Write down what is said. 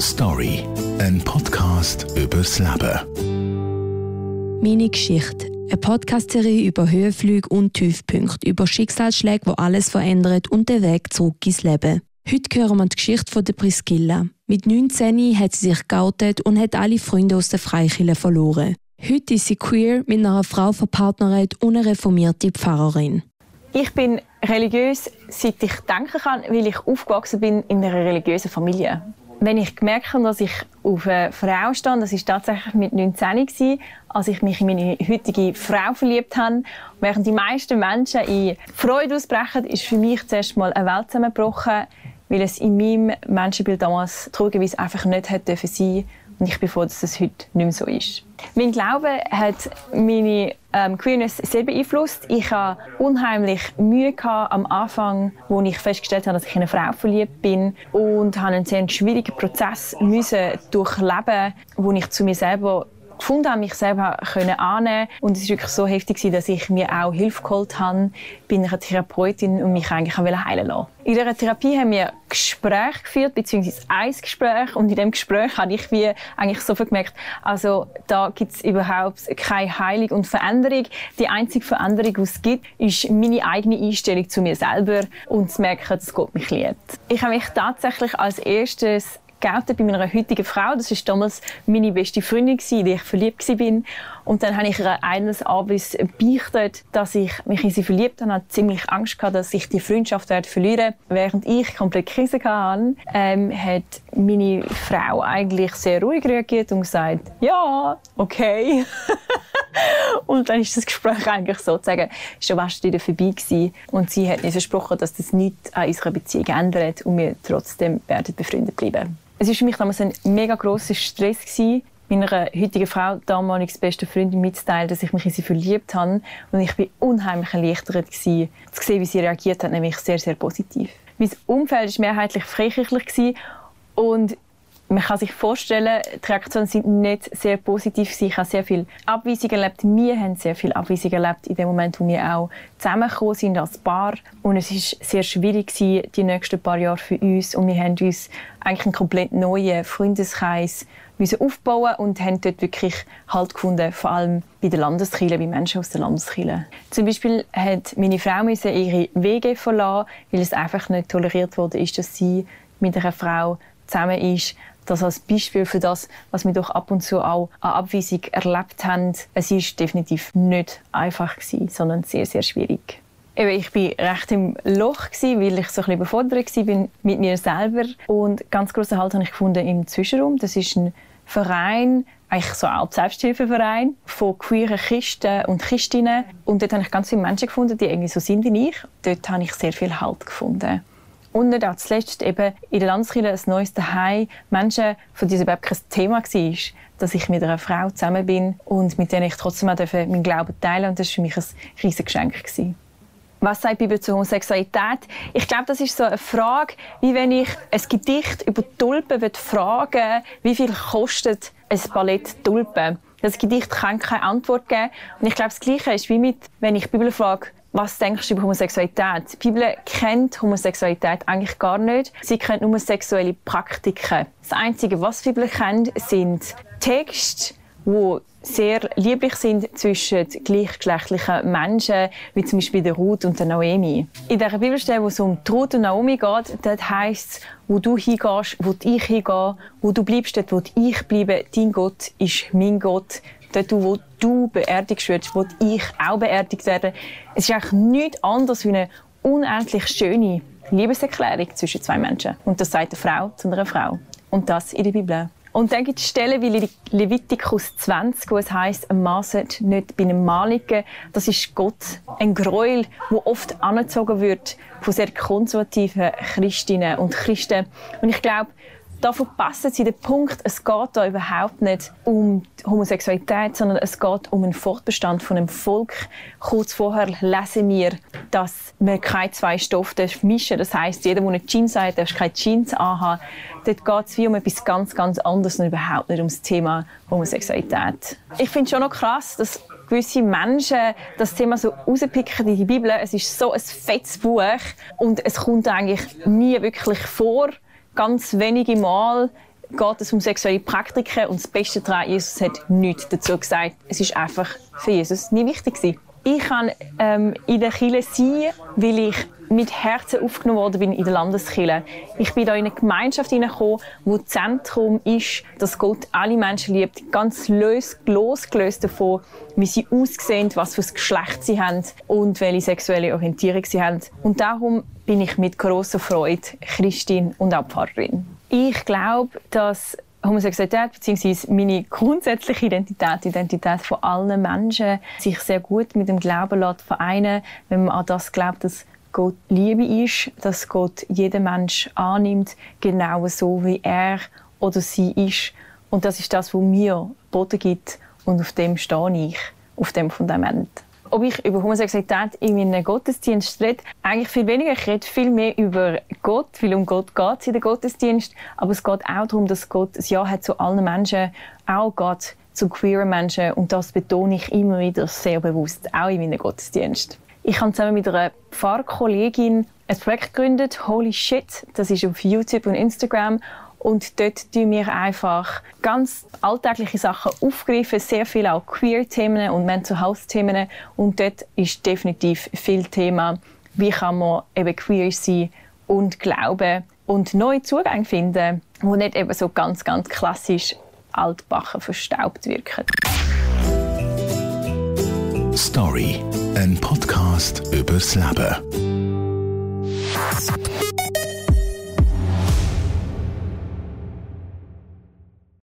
Story, ein Podcast übers Leben. Meine Geschichte. Eine Podcast-Serie über Höhenflüge und Tiefpunkte, über Schicksalsschläge, wo alles verändert und den Weg zurück ins Leben. Heute hören wir die Geschichte von der Priscilla. Mit 19 hat sie sich geoutet und hat alle Freunde aus der Freikirche verloren. Heute ist sie queer mit einer Frau verpartnert und eine reformierte Pfarrerin. Ich bin religiös, seit ich denken kann, weil ich aufgewachsen bin in einer religiösen Familie. Wenn ich gemerkt habe, dass ich auf eine Frau stand, das war tatsächlich mit 19 gewesen, als ich mich in meine heutige Frau verliebt habe. Während die meisten Menschen in Freude ausbrechen, ist für mich zuerst mal eine Welt zusammengebrochen, weil es in meinem Menschenbild damals traurigerweise einfach nicht hätte sein und ich bin froh, dass es heute nicht mehr so ist. Mein Glaube hat meine ähm, Queerness sehr beeinflusst. Ich hatte unheimlich Mühe gehabt am Anfang, wo ich festgestellt habe, dass ich in eine Frau verliebt bin und habe einen sehr schwierigen Prozess müssen durchleben, wo ich zu mir selber gefunden habe, mich selber können annehmen und es war wirklich so heftig, dass ich mir auch Hilfe geholt habe, bin ich eine Therapeutin und mich eigentlich heilen lassen. In dieser Therapie haben wir Gespräche geführt, beziehungsweise ein Gespräch und in dem Gespräch habe ich wie eigentlich sofort gemerkt, also da gibt es überhaupt keine Heilung und Veränderung. Die einzige Veränderung, die es gibt, ist meine eigene Einstellung zu mir selber und zu merken, dass Gott mich liebt. Ich habe mich tatsächlich als erstes geoutet bei meiner heutigen Frau. Das war damals meine beste Freundin, in die ich verliebt war. Und dann habe ich ihr eines Abends beichtet, dass ich mich in sie verliebt habe. Ich hatte ziemlich Angst gehabt, dass ich die Freundschaft werde verlieren Während ich komplett Krise hatte, ähm, hat meine Frau eigentlich sehr ruhig reagiert und gesagt, ja, okay. und dann ist das Gespräch eigentlich sozusagen schon fast wieder vorbei gewesen. Und sie hat mir versprochen, dass das nichts an unserer Beziehung ändert und wir trotzdem werden befreundet bleiben. Es war für mich damals ein mega grosser Stress, gewesen, meiner heutigen Frau, damals beste Freundin, mitzuteilen, dass ich mich in sie verliebt habe. Und ich war unheimlich erleichtert, gewesen, zu sehen, wie sie reagiert hat, nämlich sehr, sehr positiv. Mein Umfeld war mehrheitlich freikirchlich und man kann sich vorstellen, die Reaktionen sind nicht sehr positiv. Ich habe sehr viel Abweisung erlebt. Wir haben sehr viel Abweisung erlebt in dem Moment, wo wir auch zusammengekommen sind als Paar. Und es war sehr schwierig die nächsten paar Jahre für uns. Und wir haben uns eigentlich einen komplett neuen Freundeskreis müssen aufbauen und haben dort wirklich Halt gefunden, vor allem bei den Landeskirchen, bei Menschen aus den Landeskirchen. Zum Beispiel hat meine Frau ihre Wege verlassen, weil es einfach nicht toleriert wurde, dass sie mit einer Frau zusammen ist das als Beispiel für das, was wir doch ab und zu auch an Abweisung erlebt haben. Es war definitiv nicht einfach gewesen, sondern sehr, sehr schwierig. Eben, ich war recht im Loch, gewesen, weil ich so ein bisschen überfordert war mit mir selber. Und ganz grossen Halt habe ich gefunden im Zwischenraum. Das ist ein Verein, eigentlich so ein Selbsthilfeverein von queeren Christen und Christinnen. Und dort habe ich ganz viele Menschen gefunden, die irgendwie so sind wie ich. Dort habe ich sehr viel Halt gefunden. Und nicht auch zuletzt eben in der Landeskirche ein neues Zuhause Menschen, von denen überhaupt kein Thema war, dass ich mit einer Frau zusammen bin und mit der ich trotzdem auch meinen Glauben teilen Und das war für mich ein riesiges Geschenk. Was sagt die Bibel zur Homosexualität? Ich glaube, das ist so eine Frage, wie wenn ich ein Gedicht über Tulpen fragen wie viel kostet ein Palett Tulpen? Das Gedicht kann keine Antwort geben. Und ich glaube, das Gleiche ist wie mit, wenn ich die Bibel frage, was denkst du über Homosexualität? Die Bibel kennt Homosexualität eigentlich gar nicht. Sie kennt nur sexuelle Praktiken. Das Einzige, was die Bibel kennt, sind Texte, die sehr lieblich sind zwischen gleichgeschlechtlichen Menschen, wie zum Beispiel der Ruth und der Naomi. In der Bibelstelle, wo es um die Ruth und Naomi geht, dort heisst es, wo du hingehst, wo ich hingehe, wo du bleibst, dort wo ich bleibe, dein Gott ist mein Gott dort, wo du beerdigt wirst, wo ich auch beerdigt werde. Es ist eigentlich nichts anderes wie eine unendlich schöne Liebeserklärung zwischen zwei Menschen. Und das sagt eine Frau zu einer Frau. Und das in der Bibel. Und dann gibt es Stellen wie Levitikus 20, wo es heißt, ein sollte nicht bei einem Mann liegen. Das ist Gott, ein Gräuel, wo oft angezogen wird von sehr konservativen Christinnen und Christen. Und ich glaube, da verpassen sie den Punkt, es geht da überhaupt nicht um Homosexualität, sondern es geht um einen Fortbestand von einem Volk. Kurz vorher lesen wir, dass man keine zwei Stoffe mischen darf. Das heißt, jeder, der eine Jeans hat, darf keine Jeans anhaben. Dort geht es wie um etwas ganz, ganz anderes und überhaupt nicht um das Thema Homosexualität. Ich finde es schon noch krass, dass gewisse Menschen das Thema so rauspicken in die Bibel. Es ist so ein fettes Buch und es kommt eigentlich nie wirklich vor. Ganz wenige Mal geht es um sexuelle Praktiken und das Beste daran, Jesus hat nichts dazu gesagt. Es ist einfach für Jesus nie wichtig gewesen. Ich kann ähm, in der Kirche sein, weil ich mit Herzen aufgenommen worden bin in der Landeskirche. Ich bin da in eine Gemeinschaft hineingekommen, wo das Zentrum ist, dass Gott alle Menschen liebt, ganz losgelöst davon, wie sie aussehen, was für ein Geschlecht sie haben und welche sexuelle Orientierung sie haben. Und darum bin ich mit großer Freude Christin und Abfahrerin. Ich glaube, dass Homosexualität bzw. meine grundsätzliche Identität, die Identität von allen Menschen, sich sehr gut mit dem Glauben lässt vereinen, wenn man an das glaubt, dass Gott Liebe ist, dass Gott jeden Mensch annimmt, genau so wie er oder sie ist. Und das ist das, was mir Boden gibt und auf dem stehe ich, auf dem Fundament. Ob ich über Homosexualität in einem Gottesdienst rede, eigentlich viel weniger. Ich rede viel mehr über Gott, weil um Gott geht es in den Gottesdienst. Aber es geht auch darum, dass Gott ein Ja hat zu allen Menschen, auch Gott zu queeren Menschen. Und das betone ich immer wieder sehr bewusst, auch in meinem Gottesdienst. Ich habe zusammen mit einer Pfarrkollegin ein Projekt gegründet, Holy Shit. Das ist auf YouTube und Instagram. Und dort tun wir einfach ganz alltägliche Sachen aufgreifen, sehr viel auch Queer-Themen und Mental Health-Themen. Und dort ist definitiv viel Thema, wie kann man eben queer sein und glauben und neue Zugänge finden, die nicht eben so ganz, ganz klassisch altbachen verstaubt wirken. Story, ein Podcast übers Leben.